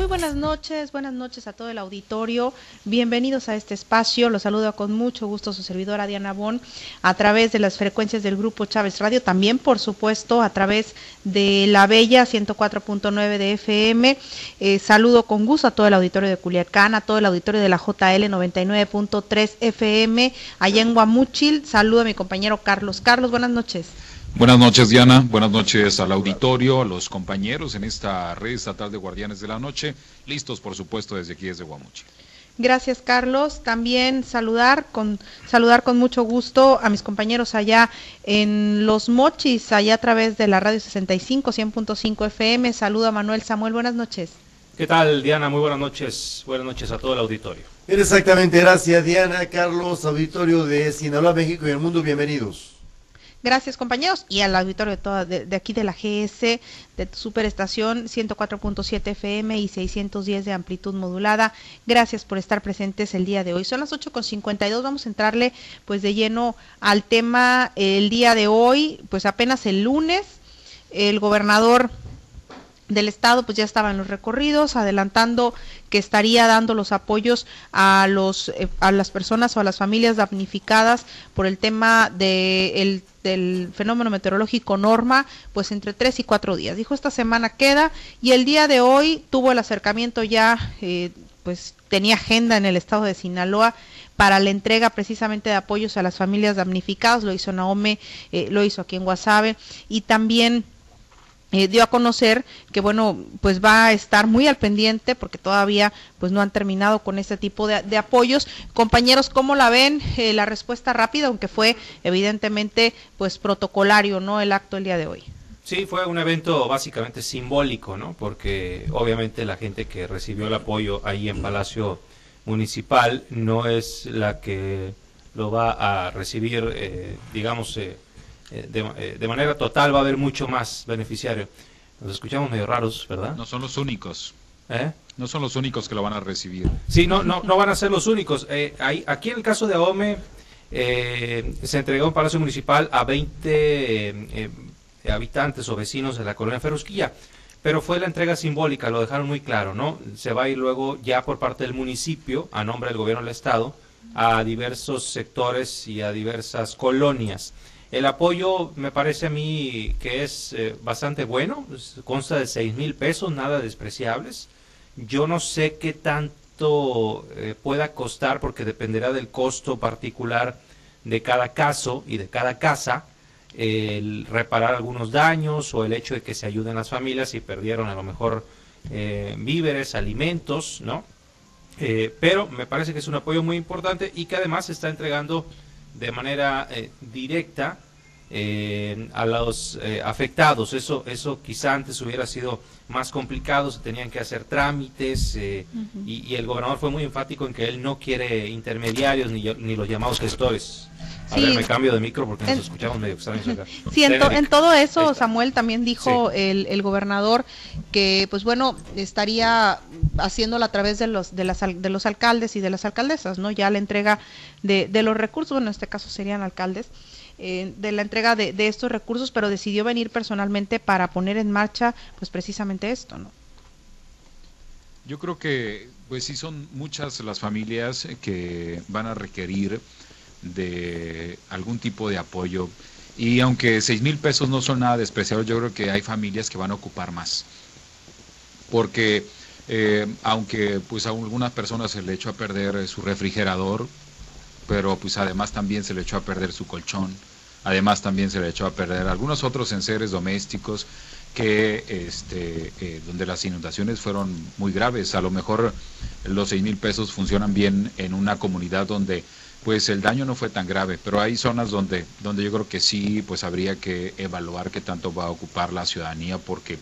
Muy buenas noches, buenas noches a todo el auditorio. Bienvenidos a este espacio. Los saludo con mucho gusto su servidora Diana Bon a través de las frecuencias del grupo Chávez Radio, también por supuesto a través de la Bella 104.9 de FM. Eh, saludo con gusto a todo el auditorio de Culiacán, a todo el auditorio de la JL 99.3 FM allá en Guamuchil. Saludo a mi compañero Carlos. Carlos, buenas noches. Buenas noches, Diana. Buenas noches al auditorio, a los compañeros en esta red estatal de Guardianes de la Noche. Listos, por supuesto, desde aquí, desde Guamuchi. Gracias, Carlos. También saludar con, saludar con mucho gusto a mis compañeros allá en Los Mochis, allá a través de la radio 65, 100.5 FM. Saludo a Manuel Samuel. Buenas noches. ¿Qué tal, Diana? Muy buenas noches. Buenas noches a todo el auditorio. Exactamente, gracias, Diana, Carlos, auditorio de Sinaloa, México y el mundo. Bienvenidos. Gracias compañeros y al auditorio de, toda, de, aquí de la GS, de superestación 104.7 FM y 610 de amplitud modulada. Gracias por estar presentes el día de hoy. Son las 8.52, vamos a entrarle pues de lleno al tema el día de hoy, pues apenas el lunes el gobernador del estado pues ya estaba en los recorridos adelantando que estaría dando los apoyos a los eh, a las personas o a las familias damnificadas por el tema de el del fenómeno meteorológico Norma, pues entre tres y cuatro días. Dijo esta semana queda y el día de hoy tuvo el acercamiento ya, eh, pues tenía agenda en el estado de Sinaloa para la entrega precisamente de apoyos a las familias damnificadas, lo hizo Naome, eh, lo hizo aquí en Guasave y también eh, dio a conocer que bueno pues va a estar muy al pendiente porque todavía pues no han terminado con este tipo de, apoyos. Compañeros cómo la ven eh, la respuesta rápida aunque fue evidentemente pues protocolario no el acto el día de hoy. Sí fue un evento básicamente simbólico no porque obviamente la gente que recibió el apoyo ahí en Palacio Municipal no es la que lo va a recibir eh, digamos eh, eh, de, manera total va a haber mucho más beneficiario. Nos escuchamos medio raros, ¿verdad? No son los únicos. ¿Eh? No son los únicos que lo van a recibir. Sí, no, no, no van a ser los únicos. hay, aquí en el caso de AOME se entregó un Palacio Municipal a 20 habitantes o vecinos de la colonia Ferrusquilla, pero fue la entrega simbólica, lo dejaron muy claro, ¿no? Se va a ir luego ya por parte del municipio, a nombre del gobierno del Estado, a diversos sectores y a diversas colonias. El apoyo me parece a mí que es eh, bastante bueno, consta de seis mil pesos, nada despreciables. Yo no sé qué tanto eh, pueda costar porque dependerá del costo particular de cada caso y de cada casa el reparar algunos daños o el hecho de que se ayuden las familias si perdieron a lo mejor eh, víveres, alimentos, ¿no? pero me parece que es un apoyo muy importante y que además se está entregando de manera eh, directa eh, a los eh, afectados. Eso, eso quizá antes hubiera sido más complicado, se tenían que hacer trámites y, el gobernador fue muy enfático en que él no quiere intermediarios ni, ni los llamados gestores. A ver, me cambio de micro porque nos escuchamos medio extraños acá. Sí, en, todo eso, Samuel también dijo el, el, gobernador que, pues bueno, estaría haciéndolo a través de los, de, las, de los alcaldes y de las alcaldesas, ¿no? Ya la entrega de, de los recursos, bueno, en este caso serían alcaldes, eh, de la entrega de, estos recursos, pero decidió venir personalmente para poner en marcha, pues precisamente esto, ¿no? Yo creo que, pues sí, son muchas las familias que van a requerir de algún tipo de apoyo. Y aunque seis mil pesos no son nada despreciables, yo creo que hay familias que van a ocupar más. Porque eh, aunque pues a algunas personas se le echó a perder su refrigerador, pero pues además también se le echó a perder su colchón, además también se le echó a perder algunos otros enseres domésticos que este eh, donde las inundaciones fueron muy graves. A lo mejor los seis mil pesos funcionan bien en una comunidad donde pues el daño no fue tan grave, pero hay zonas donde, donde yo creo que sí, pues habría que evaluar qué tanto va a ocupar la ciudadanía, porque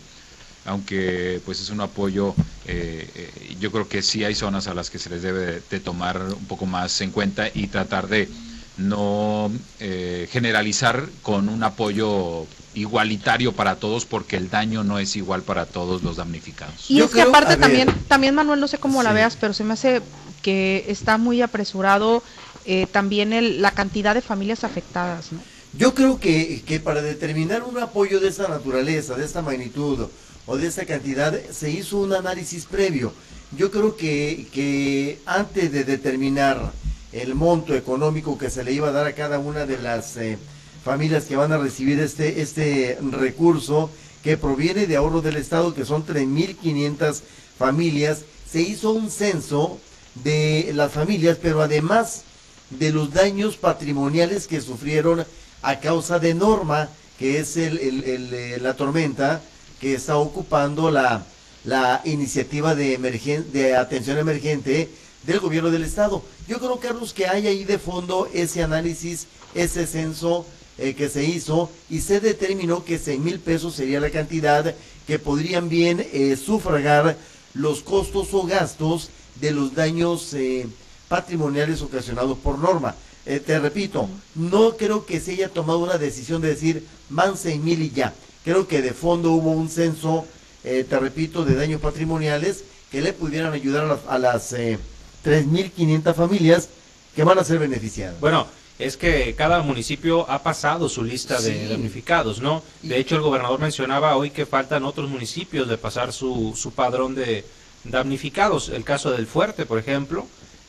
aunque pues es un apoyo, eh, eh, yo creo que sí hay zonas a las que se les debe de, tomar un poco más en cuenta y tratar de no eh, generalizar con un apoyo igualitario para todos porque el daño no es igual para todos los damnificados. Y es que aparte también, también Manuel, no sé cómo la veas, pero se me hace que está muy apresurado eh, también la cantidad de familias afectadas. ¿no? Yo creo que, que para determinar un apoyo de esta naturaleza, de esta magnitud, o de esa cantidad, se hizo un análisis previo. Yo creo que, que antes de determinar el monto económico que se le iba a dar a cada una de las eh, familias que van a recibir este, este recurso que proviene de ahorro del Estado, que son 3.500 familias, se hizo un censo de las familias, pero además de los daños patrimoniales que sufrieron a causa de Norma, que es el, eh, la tormenta que está ocupando la, la iniciativa de, de atención emergente del gobierno del estado. Yo creo, Carlos, que hay ahí de fondo ese análisis, ese censo eh, que se hizo y se determinó que 6 mil pesos sería la cantidad que podrían bien eh, sufragar los costos o gastos de los daños eh, patrimoniales ocasionados por norma. te repito, no creo que se haya tomado una decisión de decir man 6 mil y ya. Creo que de fondo hubo un censo, te repito, de daños patrimoniales que le pudieran ayudar a las, a las 3.500 familias que van a ser beneficiadas. Bueno, es que cada municipio ha pasado su lista de damnificados, ¿no? De hecho, el gobernador mencionaba hoy que faltan otros municipios de pasar su, su padrón de damnificados. El caso del Fuerte, por ejemplo,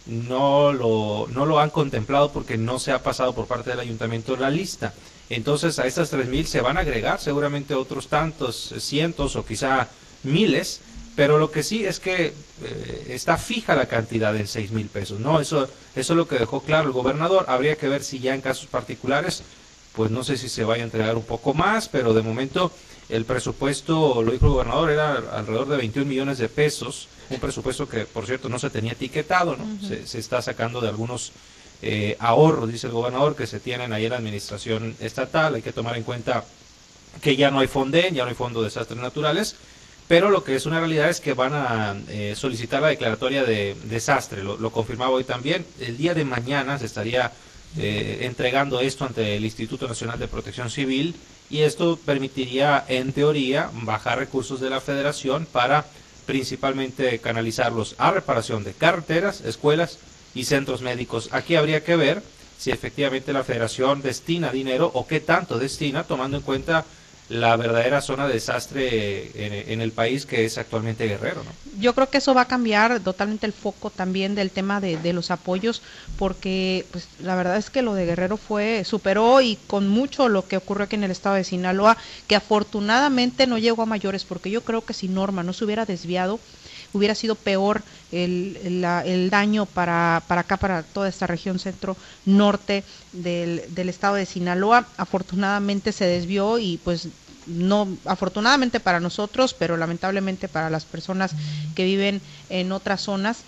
no lo, no lo han contemplado porque no se ha pasado por parte del ayuntamiento la lista. Entonces, a estas 3.000 se van a agregar seguramente otros tantos, cientos o quizá miles pero lo que sí es que eh, está fija la cantidad en seis mil pesos, ¿no? Eso, eso es lo que dejó claro el gobernador. Habría que ver si ya en casos particulares, pues no sé si se vaya a entregar un poco más, pero de momento el presupuesto, lo dijo el gobernador, era alrededor de 21 millones de pesos, un presupuesto que, por cierto, no se tenía etiquetado, ¿no? se, está sacando de algunos eh, ahorros, dice el gobernador, que se tienen ahí en la administración estatal. Hay que tomar en cuenta que ya no hay FONDEN, ya no hay Fondo de Desastres Naturales, pero lo que es una realidad es que van a eh, solicitar la declaratoria de desastre, lo, confirmaba hoy también. El día de mañana se estaría eh, entregando esto ante el Instituto Nacional de Protección Civil y esto permitiría, en teoría, bajar recursos de la federación para principalmente canalizarlos a reparación de carreteras, escuelas y centros médicos. Aquí habría que ver si efectivamente la federación destina dinero o qué tanto destina, tomando en cuenta la verdadera zona de desastre en, el país que es actualmente Guerrero. ¿no? Yo creo que eso va a cambiar totalmente el foco también del tema de, de, los apoyos, porque pues la verdad es que lo de Guerrero fue, superó y con mucho lo que ocurrió aquí en el estado de Sinaloa, que afortunadamente no llegó a mayores, porque yo creo que si Norma no se hubiera desviado, hubiera sido peor el, el, daño para, para acá, para toda esta región centro-norte del, del estado de Sinaloa. Afortunadamente se desvió y pues no afortunadamente para nosotros, pero lamentablemente para las personas que viven en otras zonas,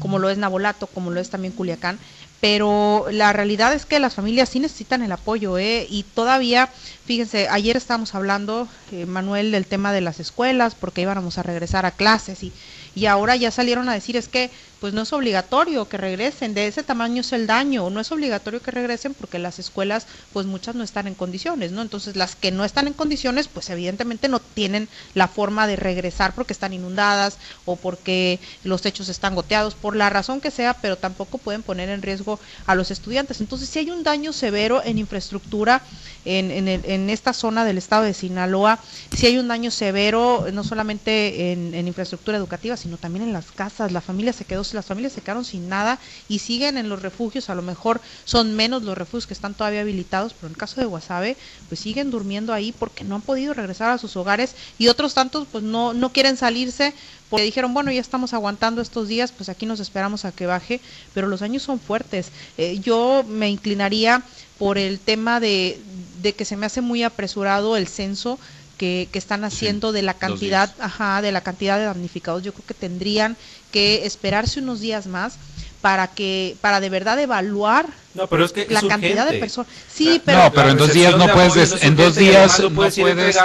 como lo es Nabolato, como lo es también Culiacán, pero la realidad es que las familias sí necesitan el apoyo, ¿eh? Y todavía, fíjense, ayer estábamos hablando, eh, Manuel, del tema de las escuelas, porque íbamos a regresar a clases y, y ahora ya salieron a decir es que pues no es obligatorio que regresen, de ese tamaño es el daño, no es obligatorio que regresen porque las escuelas pues muchas no están en condiciones, ¿no? Entonces las que no están en condiciones pues evidentemente no tienen la forma de regresar porque están inundadas o porque los techos están goteados, por la razón que sea, pero tampoco pueden poner en riesgo a los estudiantes. Entonces si hay un daño severo en infraestructura en, en, en esta zona del estado de Sinaloa, si hay un daño severo no solamente en, en infraestructura educativa, sino también en las casas, la familia se quedó las familias se quedaron sin nada y siguen en los refugios, a lo mejor son menos los refugios que están todavía habilitados, pero en el caso de Guasave, pues siguen durmiendo ahí porque no han podido regresar a sus hogares y otros tantos pues no, no quieren salirse porque dijeron, bueno, ya estamos aguantando estos días, pues aquí nos esperamos a que baje, pero los años son fuertes. Eh, yo me inclinaría por el tema de, de que se me hace muy apresurado el censo que, que, están haciendo de la cantidad, ajá, de la cantidad de damnificados. Yo creo que tendrían que esperarse unos días más para que para de verdad evaluar no, pero es que la cantidad de personas sí pero no, pero en dos días no puedes en dos días no puedes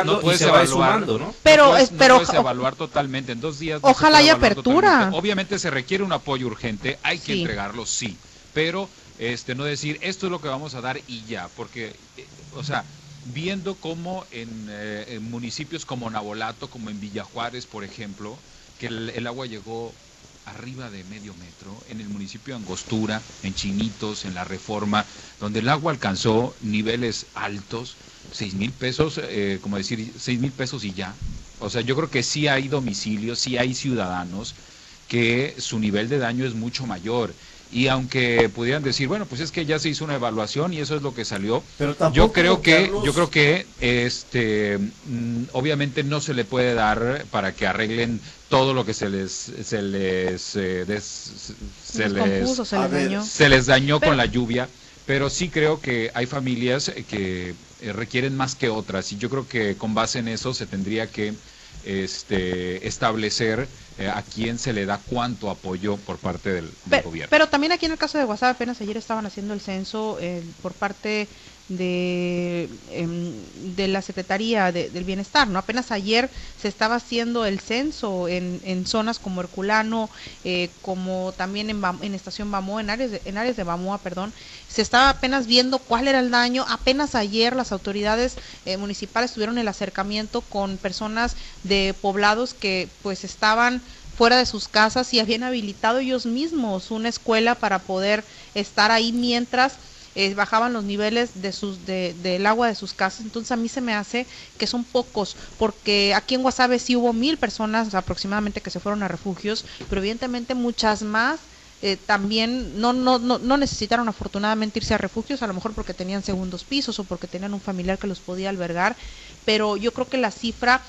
no puedes evaluar ¿no? pero no pero puedes evaluar totalmente. En dos días ojalá haya apertura. Obviamente se requiere un apoyo urgente hay que entregarlo sí pero este no decir esto es lo que vamos a dar y ya porque eh, o sea viendo cómo en, eh, en municipios como Nabolato como en Villajuárez por ejemplo que el agua llegó arriba de medio metro, en el municipio de Angostura, en Chinitos, en La Reforma, donde el agua alcanzó niveles altos, seis mil pesos, eh, como decir, seis mil pesos y ya. O sea, yo creo que sí hay domicilios, sí hay ciudadanos que su nivel de daño es mucho mayor. Y aunque pudieran decir, bueno, pues es que ya se hizo una evaluación y eso es lo que salió, Pero yo creo que Carlos- yo creo que este mm, obviamente no se le puede dar para que arreglen todo lo que se les se les eh, des- se les se dañó. se les dañó Pero- con la lluvia, pero sí creo que hay familias que eh, requieren más que otras y yo creo que con base en eso se tendría que este, establecer eh, a quién se le da cuánto apoyo por parte del, del Pero, gobierno. pero también aquí en el caso de WhatsApp apenas ayer estaban haciendo el censo eh, por parte de, em, de la Secretaría de- del Bienestar, ¿no? Apenas ayer se estaba haciendo el censo en, en zonas como Herculano, eh, como también en, en Estación Bamoa, en áreas, de, en áreas de Bamoa, perdón, se estaba apenas viendo cuál era el daño. Apenas ayer las autoridades eh, municipales tuvieron el acercamiento con personas de poblados que pues estaban fuera de sus casas y habían habilitado ellos mismos una escuela para poder estar ahí mientras eh, bajaban los niveles de sus de, del agua de sus casas. Entonces a mí se me hace que son pocos porque aquí en Guasave sí hubo mil personas aproximadamente que se fueron a refugios pero evidentemente muchas más eh, también no, no, no, no necesitaron afortunadamente irse a refugios, a lo mejor porque tenían segundos pisos o porque tenían un familiar que los podía albergar, pero yo creo que la cifra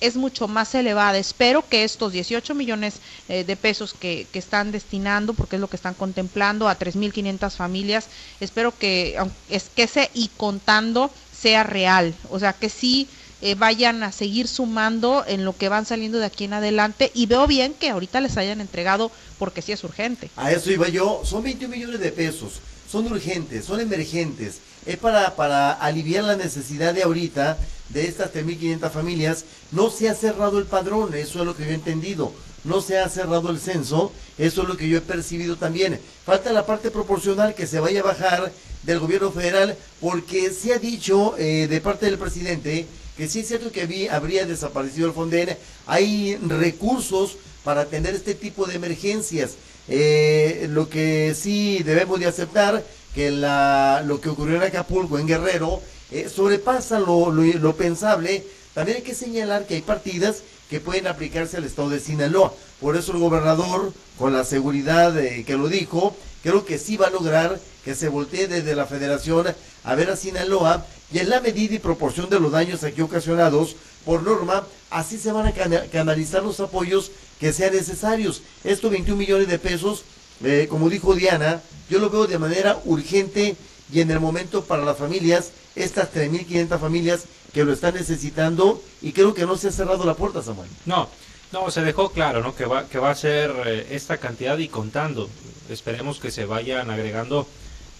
es mucho más elevada. Espero que estos 18 millones eh, de pesos que, que están destinando, porque es lo que están contemplando, a 3.500 familias, espero que, es que ese y contando sea real, o sea, que sí eh, vayan a seguir sumando en lo que van saliendo de aquí en adelante y veo bien que ahorita les hayan entregado porque sí es urgente. A eso iba yo. Son 21 millones de pesos. Son urgentes, son emergentes. Es para, para aliviar la necesidad de ahorita de estas 3.500 familias. No se ha cerrado el padrón, eso es lo que yo he entendido. No se ha cerrado el censo, eso es lo que yo he percibido también. Falta la parte proporcional que se vaya a bajar del gobierno federal, porque se ha dicho eh, de parte del presidente que sí es cierto que habría desaparecido el Fonden. Hay recursos para atender este tipo de emergencias. Eh, lo que sí debemos de aceptar que lo que ocurrió en Acapulco, en Guerrero, eh, sobrepasa lo, lo, pensable. También hay que señalar que hay partidas que pueden aplicarse al estado de Sinaloa. Por eso el gobernador, con la seguridad eh, que lo dijo, creo que sí va a lograr que se voltee desde la federación a ver a Sinaloa y en la medida y proporción de los daños aquí ocasionados por norma, así se van a cana- canalizar los apoyos que sean necesarios. Estos 21 millones de pesos, eh, como dijo Diana, yo lo veo de manera urgente y en el momento para las familias, estas 3.500 familias que lo están necesitando y creo que no se ha cerrado la puerta, Samuel. No, no, se dejó claro, ¿no? Que va, que va a ser eh, esta cantidad y contando. Esperemos que se vayan agregando,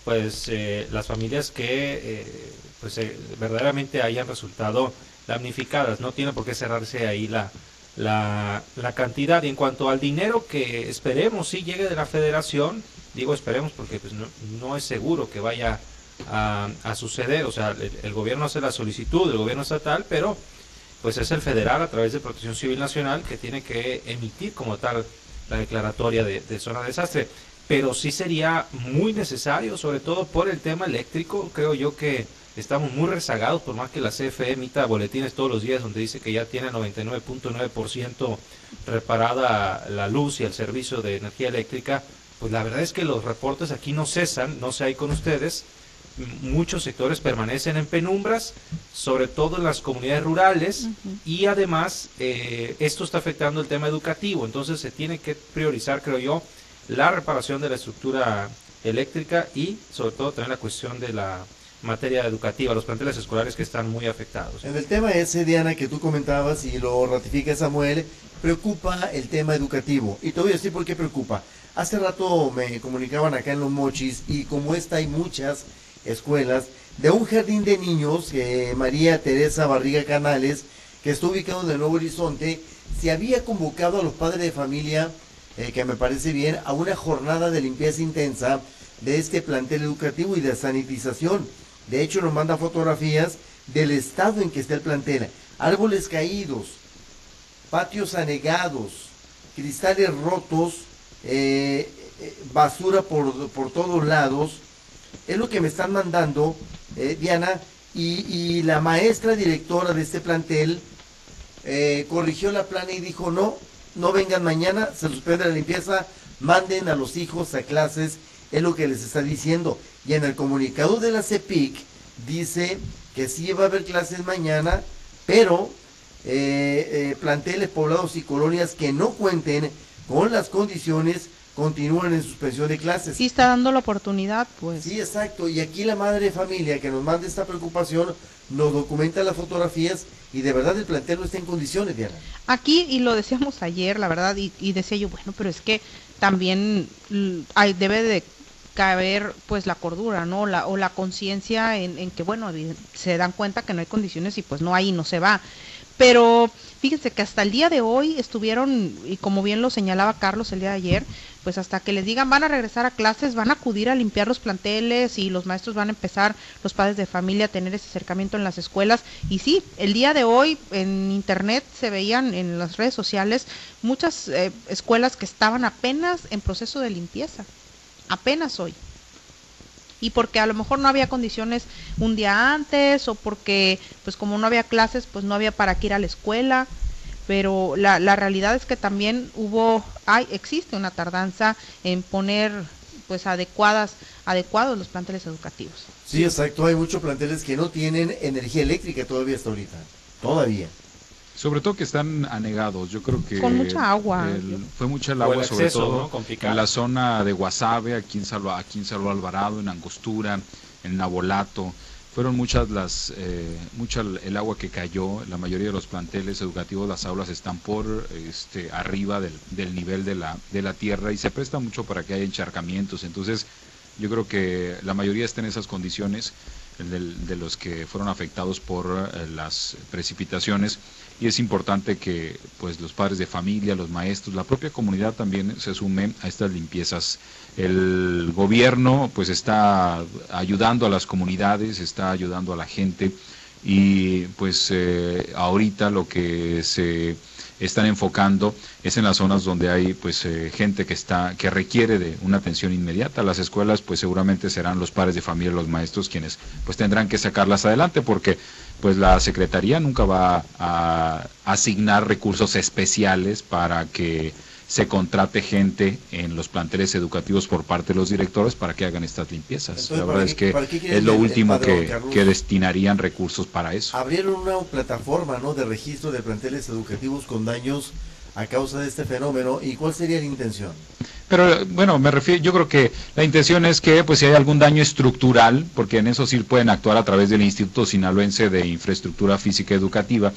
pues, eh, las familias que, eh, pues, eh, verdaderamente hayan resultado damnificadas. No tiene por qué cerrarse ahí la, la, la cantidad. Y en cuanto al dinero que esperemos si llegue de la Federación, digo esperemos porque pues, no, no es seguro que vaya a, a suceder. O sea, el, gobierno hace la solicitud, el gobierno estatal, pero pues es el federal a través de Protección Civil Nacional que tiene que emitir como tal la declaratoria de, de zona de desastre. Pero sí sería muy necesario, sobre todo por el tema eléctrico. Creo yo que estamos muy rezagados, por más que la CFE emita boletines todos los días donde dice que ya tiene 99.9% reparada la luz y el servicio de energía eléctrica. Pues la verdad es que los reportes aquí no cesan, no sé ahí con ustedes, muchos sectores permanecen en penumbras, sobre todo en las comunidades rurales, y además eh, esto está afectando el tema educativo, entonces se tiene que priorizar, creo yo, la reparación de la estructura eléctrica y sobre todo también la cuestión de la materia educativa, los planteles escolares que están muy afectados. En el tema ese, Diana, que tú comentabas y lo ratifica Samuel, preocupa el tema educativo. Y te voy a decir por qué preocupa. Hace rato me comunicaban acá en Los Mochis y como esta hay muchas escuelas de un jardín de niños que María Teresa Barriga Canales, que está ubicado en el Nuevo Horizonte, se había convocado a los padres de familia, eh, que me parece bien, a una jornada de limpieza intensa de este plantel educativo y de sanitización. De hecho, nos manda fotografías del estado en que está el plantel. Árboles caídos, patios anegados, cristales rotos, eh, eh, basura por, por todos lados. Es lo que me están mandando, eh, Diana, y, la maestra directora de este plantel corrigió la plana y dijo no, no vengan mañana, se suspende la limpieza, manden a los hijos a clases, es lo que les está diciendo. Y en el comunicado de la CEPIC dice que sí va a haber clases mañana, pero eh, eh, planteles, poblados y colonias que no cuenten con las condiciones continúan en suspensión de clases. Sí está dando la oportunidad, pues. Sí, exacto. Y aquí la madre de familia que nos manda esta preocupación nos documenta las fotografías y de verdad el plantel no está en condiciones, Diana. Aquí, y lo decíamos ayer, la verdad, y, y decía yo, bueno, pero es que también hay, debe de caber pues la cordura, ¿no? La, o la conciencia en, en, que, bueno, se dan cuenta que no hay condiciones y pues no hay, no se va. Pero fíjense que hasta el día de hoy estuvieron, y como bien lo señalaba Carlos el día de ayer, pues hasta que les digan van a regresar a clases, van a acudir a limpiar los planteles y los maestros van a empezar, los padres de familia, a tener ese acercamiento en las escuelas. Y sí, el día de hoy en internet se veían en las redes sociales muchas eh, escuelas que estaban apenas en proceso de limpieza, apenas hoy. Y porque a lo mejor no había condiciones un día antes o porque pues como no había clases pues no había para qué ir a la escuela. Pero la, la realidad es que también hubo hay existe una tardanza en poner pues adecuadas adecuados los planteles educativos. Sí exacto. Hay muchos planteles que no tienen energía eléctrica todavía hasta ahorita. Todavía sobre todo que están anegados, yo creo que... Con mucha agua. fue mucha el agua, sobre todo en la zona de Guasave, aquí en, Salvo, aquí en Salvo Alvarado, en Angostura, en Nabolato. Fueron muchas las, eh, mucha el agua que cayó, la mayoría de los planteles educativos, las aulas están por este, arriba del, del nivel de la, de la tierra y se presta mucho para que haya encharcamientos. Entonces, yo creo que la mayoría está en esas condiciones de, de los que fueron afectados por eh, las precipitaciones y es importante que pues los padres de familia, los maestros, la propia comunidad también se sume a estas limpiezas. El gobierno pues está ayudando a las comunidades, está ayudando a la gente y pues eh, ahorita lo que se están enfocando es en las zonas donde hay pues eh, gente que está que requiere de una atención inmediata. Las escuelas pues seguramente serán los padres de familia los maestros quienes pues tendrán que sacarlas adelante porque pues la secretaría nunca va a asignar recursos especiales para que se contrate gente en los planteles educativos por parte de los directores para que hagan estas limpiezas. la verdad es que es lo último que, que, destinarían recursos para eso. Abrieron una plataforma ¿no? de registro de planteles educativos con daños a causa de este fenómeno. ¿Y cuál sería la intención? Pero bueno, me refiero, yo creo que la intención es que pues si hay algún daño estructural, porque en eso sí pueden actuar a través del Instituto Sinaloense de Infraestructura Física Educativa,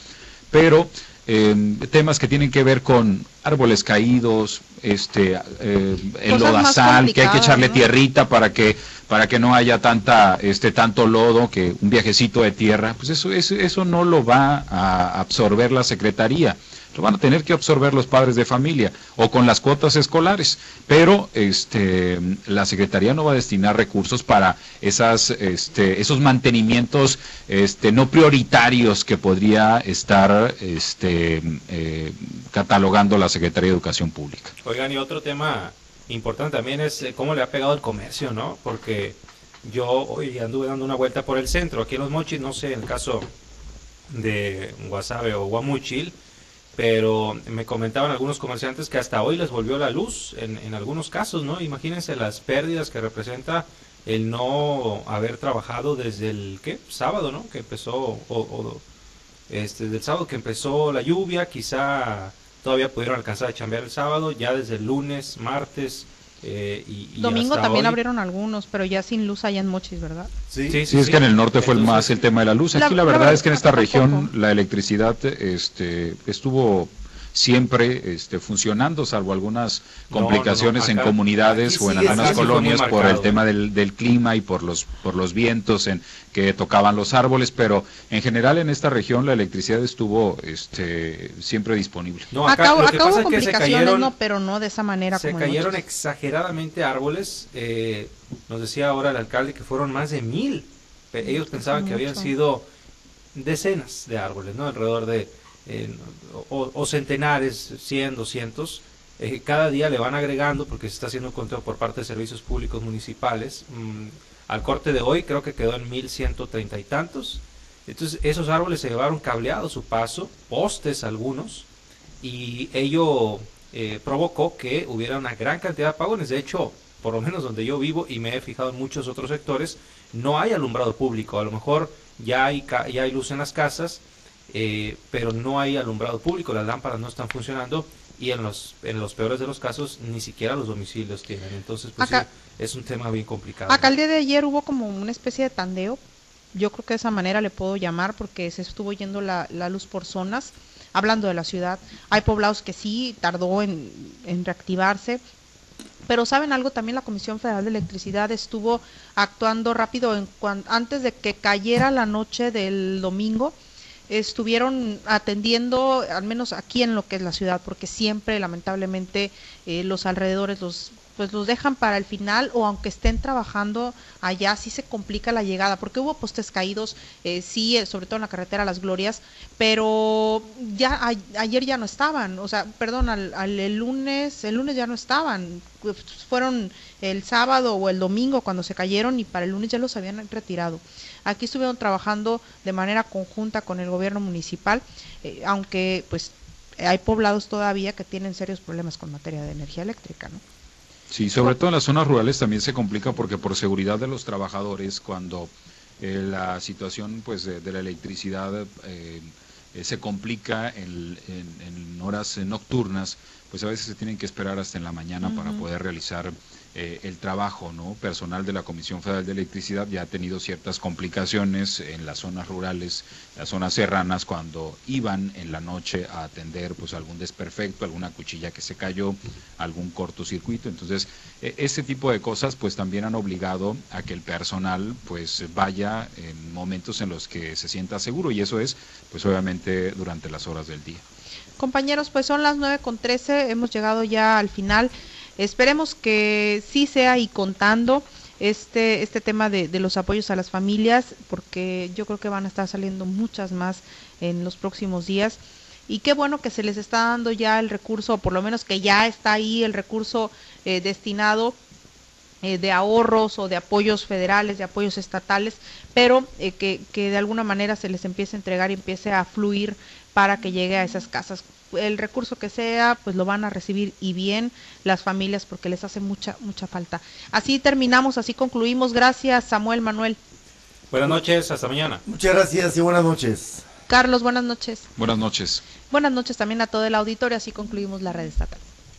pero eh, temas que tienen que ver con árboles caídos, este, eh, el lodazal, que hay que echarle tierrita para que para que no haya tanta este tanto lodo, que un viajecito de tierra, pues eso, eso, eso no lo va a absorber la secretaría lo van a tener que absorber los padres de familia o con las cuotas escolares, pero este, la Secretaría no va a destinar recursos para esas, este, esos mantenimientos este, no prioritarios que podría estar este, eh, catalogando la Secretaría de Educación Pública. Oigan, y otro tema importante también es eh, cómo le ha pegado el comercio, ¿no? Porque yo hoy anduve dando una vuelta por el centro, aquí en Los Mochis, no sé, en el caso de Guasave o Guamuchil, pero me comentaban algunos comerciantes que hasta hoy les volvió la luz en, en algunos casos, ¿no? Imagínense las pérdidas que representa el no haber trabajado desde el ¿qué? sábado, ¿no? Que empezó o, o este del sábado que empezó la lluvia, quizá todavía pudieron alcanzar a chambear el sábado, ya desde el lunes, martes, eh, y, Domingo también abrieron algunos, pero ya sin luz allá en Mochis, ¿verdad? Sí, sí, es que en el norte fue el más el tema de la luz. Aquí la, verdad es que en esta región la electricidad este, estuvo siempre este, funcionando, salvo algunas complicaciones en comunidades o en algunas colonias por el tema del, del, clima y por los, por los vientos en que tocaban los árboles, pero en general en esta región la electricidad estuvo este, siempre disponible. No, acá, hubo complicaciones, no, pero no de esa manera. Se cayeron exageradamente árboles, eh, nos decía ahora el alcalde que fueron más de mil, ellos pensaban que habían sido decenas de árboles, ¿no? Alrededor de o, centenares, 100, 200, eh, cada día le van agregando porque se está haciendo un conteo por parte de servicios públicos municipales. Mm, al corte de hoy creo que quedó en 1130 y tantos Entonces esos árboles se llevaron cableados su paso, postes algunos, y ello eh, provocó que hubiera una gran cantidad de apagones. De hecho, por lo menos donde yo vivo y me he fijado en muchos otros sectores, no hay alumbrado público. A lo mejor ya hay, ya hay luz en las casas, eh, pero no hay alumbrado público, las lámparas no están funcionando y en los, en los peores de los casos ni siquiera los domicilios tienen. Entonces, pues es un tema bien complicado. Acá el día de ayer hubo como una especie de tandeo, yo creo que de esa manera le puedo llamar porque se estuvo yendo la, la luz por zonas, hablando de la ciudad. Hay poblados que sí tardó en, en reactivarse, pero saben algo, también la Comisión Federal de Electricidad estuvo actuando rápido en antes de que cayera la noche del domingo estuvieron atendiendo, al menos aquí en lo que es la ciudad, porque siempre lamentablemente eh, los alrededores los pues los dejan para el final o aunque estén trabajando allá sí se complica la llegada porque hubo postes caídos eh, sí eh, sobre todo en la carretera Las Glorias pero ya ayer ya no estaban o sea perdón al, el lunes el lunes ya no estaban fueron el sábado o el domingo cuando se cayeron y para el lunes ya los habían retirado aquí estuvieron trabajando de manera conjunta con el gobierno municipal eh, aunque pues hay poblados todavía que tienen serios problemas con materia de energía eléctrica no Sí, sobre todo en las zonas rurales también se complica porque por seguridad de los trabajadores, cuando eh, la situación pues de, la electricidad eh, eh, se complica en, horas nocturnas, pues a veces se tienen que esperar hasta en la mañana para poder realizar eh, el trabajo no personal de la Comisión Federal de Electricidad ya ha tenido ciertas complicaciones en las zonas rurales, las zonas serranas, cuando iban en la noche a atender pues algún desperfecto, alguna cuchilla que se cayó, algún cortocircuito. Entonces, e, este tipo de cosas pues también han obligado a que el personal pues vaya en momentos en los que se sienta seguro y eso es pues obviamente durante las horas del día. Compañeros, pues son las nueve con trece, hemos llegado ya al final. Esperemos que sí sea y contando este, este tema de, los apoyos a las familias, porque yo creo que van a estar saliendo muchas más en los próximos días. Y qué bueno que se les está dando ya el recurso, o por lo menos que ya está ahí el recurso eh, destinado eh, de ahorros o de apoyos federales, de apoyos estatales, pero eh, que, que de alguna manera se les empiece a entregar y empiece a fluir para que llegue a esas casas el recurso que sea, pues lo van a recibir y bien las familias porque les hace mucha, mucha falta. Así terminamos, así concluimos. Gracias, Samuel Manuel. Buenas noches, hasta mañana. Muchas gracias y buenas noches. Carlos, buenas noches. Buenas noches. Buenas noches también a todo el auditorio, así concluimos la red estatal.